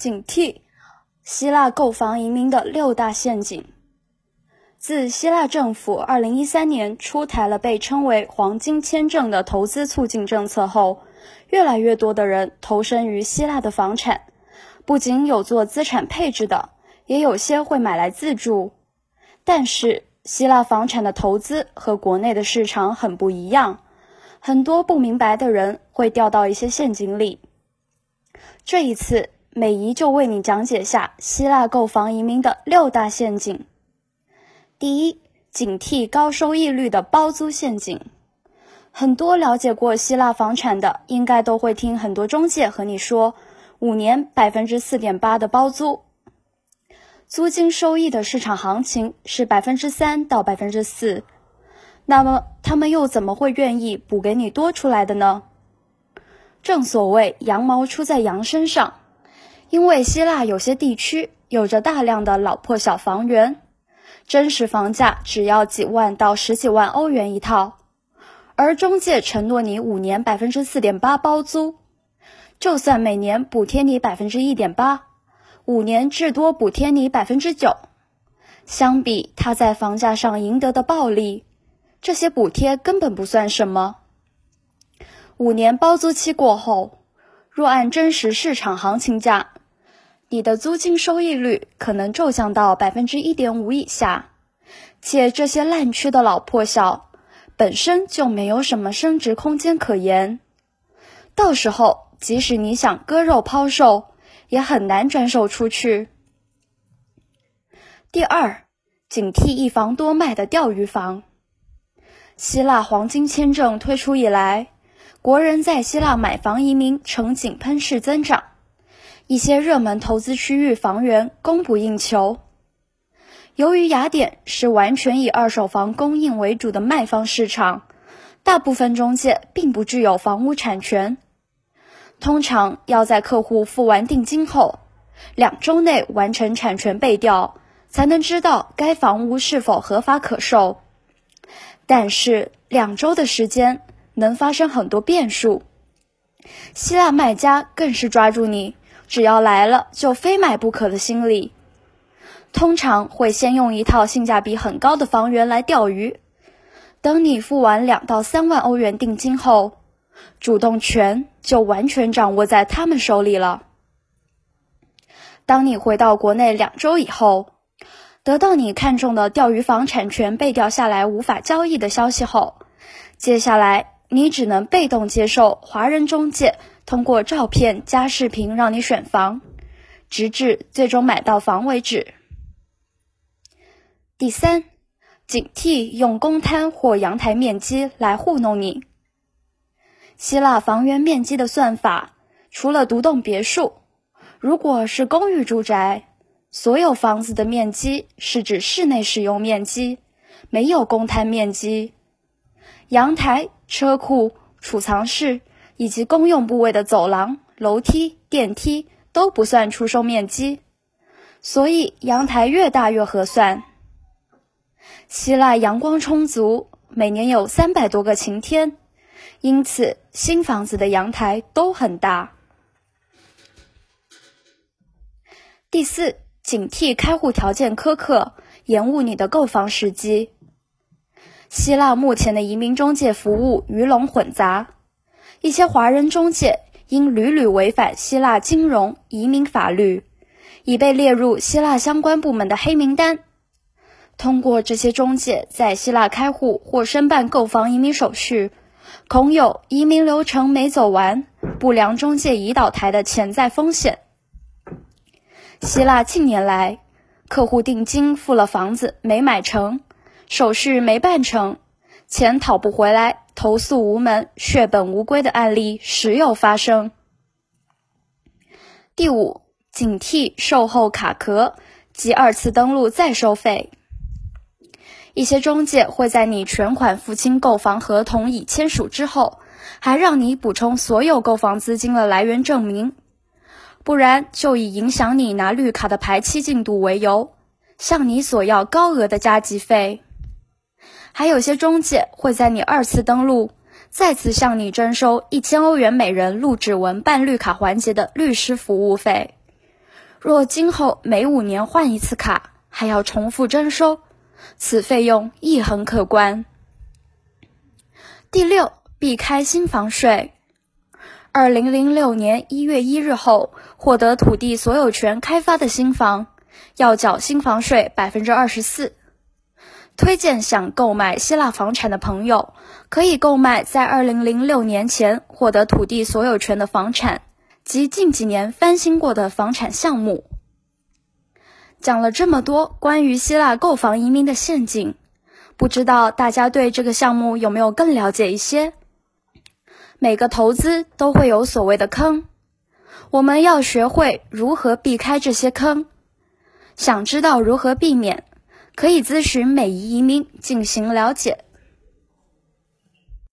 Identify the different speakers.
Speaker 1: 警惕希腊购房移民的六大陷阱。自希腊政府2013年出台了被称为“黄金签证”的投资促进政策后，越来越多的人投身于希腊的房产，不仅有做资产配置的，也有些会买来自住。但是，希腊房产的投资和国内的市场很不一样，很多不明白的人会掉到一些陷阱里。这一次，美姨就为你讲解下希腊购房移民的六大陷阱。第一，警惕高收益率的包租陷阱。很多了解过希腊房产的，应该都会听很多中介和你说，五年百分之四点八的包租，租金收益的市场行情是百分之三到百分之四。那么他们又怎么会愿意补给你多出来的呢？正所谓羊毛出在羊身上，因为希腊有些地区有着大量的老破小房源。真实房价只要几万到十几万欧元一套，而中介承诺你五年百分之四点八包租，就算每年补贴你百分之一点八，五年至多补贴你百分之九。相比他在房价上赢得的暴利，这些补贴根本不算什么。五年包租期过后，若按真实市场行情价。你的租金收益率可能骤降到百分之一点五以下，且这些烂区的老破小本身就没有什么升值空间可言，到时候即使你想割肉抛售，也很难转手出去。第二，警惕一房多卖的钓鱼房。希腊黄金签证推出以来，国人在希腊买房移民呈井喷式增长。一些热门投资区域房源供不应求。由于雅典是完全以二手房供应为主的卖方市场，大部分中介并不具有房屋产权。通常要在客户付完定金后，两周内完成产权背调，才能知道该房屋是否合法可售。但是两周的时间能发生很多变数。希腊卖家更是抓住你。只要来了就非买不可的心理，通常会先用一套性价比很高的房源来钓鱼。等你付完两到三万欧元定金后，主动权就完全掌握在他们手里了。当你回到国内两周以后，得到你看中的钓鱼房产权被调下来无法交易的消息后，接下来你只能被动接受华人中介。通过照片加视频让你选房，直至最终买到房为止。第三，警惕用公摊或阳台面积来糊弄你。希腊房源面积的算法，除了独栋别墅，如果是公寓住宅，所有房子的面积是指室内使用面积，没有公摊面积。阳台、车库、储藏室。以及公用部位的走廊、楼梯、电梯都不算出售面积，所以阳台越大越合算。希腊阳光充足，每年有三百多个晴天，因此新房子的阳台都很大。第四，警惕开户条件苛刻，延误你的购房时机。希腊目前的移民中介服务鱼龙混杂。一些华人中介因屡屡违反希腊金融移民法律，已被列入希腊相关部门的黑名单。通过这些中介在希腊开户或申办购房移民手续，恐有移民流程没走完、不良中介已倒台的潜在风险。希腊近年来，客户定金付了，房子没买成，手续没办成，钱讨不回来。投诉无门、血本无归的案例时有发生。第五，警惕售后卡壳及二次登录再收费。一些中介会在你全款付清购房合同已签署之后，还让你补充所有购房资金的来源证明，不然就以影响你拿绿卡的排期进度为由，向你索要高额的加急费。还有些中介会在你二次登录，再次向你征收一千欧元每人录指纹办绿卡环节的律师服务费。若今后每五年换一次卡，还要重复征收，此费用亦很可观。第六，避开新房税。二零零六年一月一日后获得土地所有权开发的新房，要缴新房税百分之二十四。推荐想购买希腊房产的朋友，可以购买在二零零六年前获得土地所有权的房产及近几年翻新过的房产项目。讲了这么多关于希腊购房移民的陷阱，不知道大家对这个项目有没有更了解一些？每个投资都会有所谓的坑，我们要学会如何避开这些坑。想知道如何避免，可以咨询每一移民进行了解。